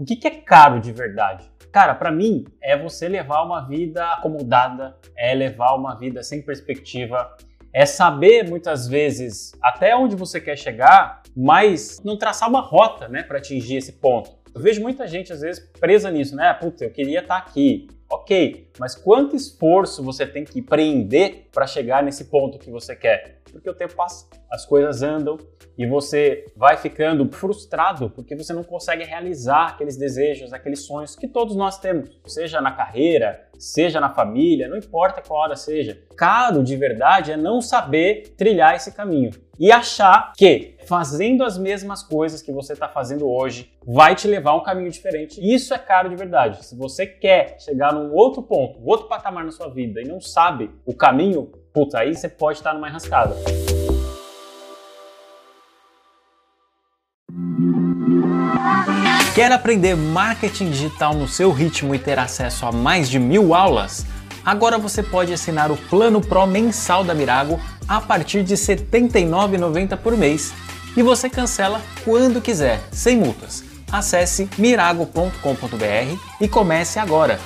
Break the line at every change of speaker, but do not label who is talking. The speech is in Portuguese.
O que, que é caro de verdade? Cara, para mim é você levar uma vida acomodada, é levar uma vida sem perspectiva, é saber muitas vezes até onde você quer chegar, mas não traçar uma rota, né, para atingir esse ponto. Eu vejo muita gente às vezes presa nisso, né? Puta, eu queria estar tá aqui. Ok, mas quanto esforço você tem que empreender para chegar nesse ponto que você quer? Porque o tempo passa, as coisas andam e você vai ficando frustrado porque você não consegue realizar aqueles desejos, aqueles sonhos que todos nós temos, seja na carreira, seja na família, não importa qual hora seja. Caro de verdade é não saber trilhar esse caminho e achar que fazendo as mesmas coisas que você está fazendo hoje vai te levar a um caminho diferente. Isso é caro de verdade. Se você quer chegar num outro ponto, outro patamar na sua vida e não sabe o caminho, puta, aí você pode estar numa enrascada. Quer aprender marketing digital no seu ritmo e ter acesso a mais de mil aulas? Agora você pode assinar o Plano Pro mensal da Mirago a partir de R$ 79,90 por mês e você cancela quando quiser, sem multas. Acesse mirago.com.br e comece agora.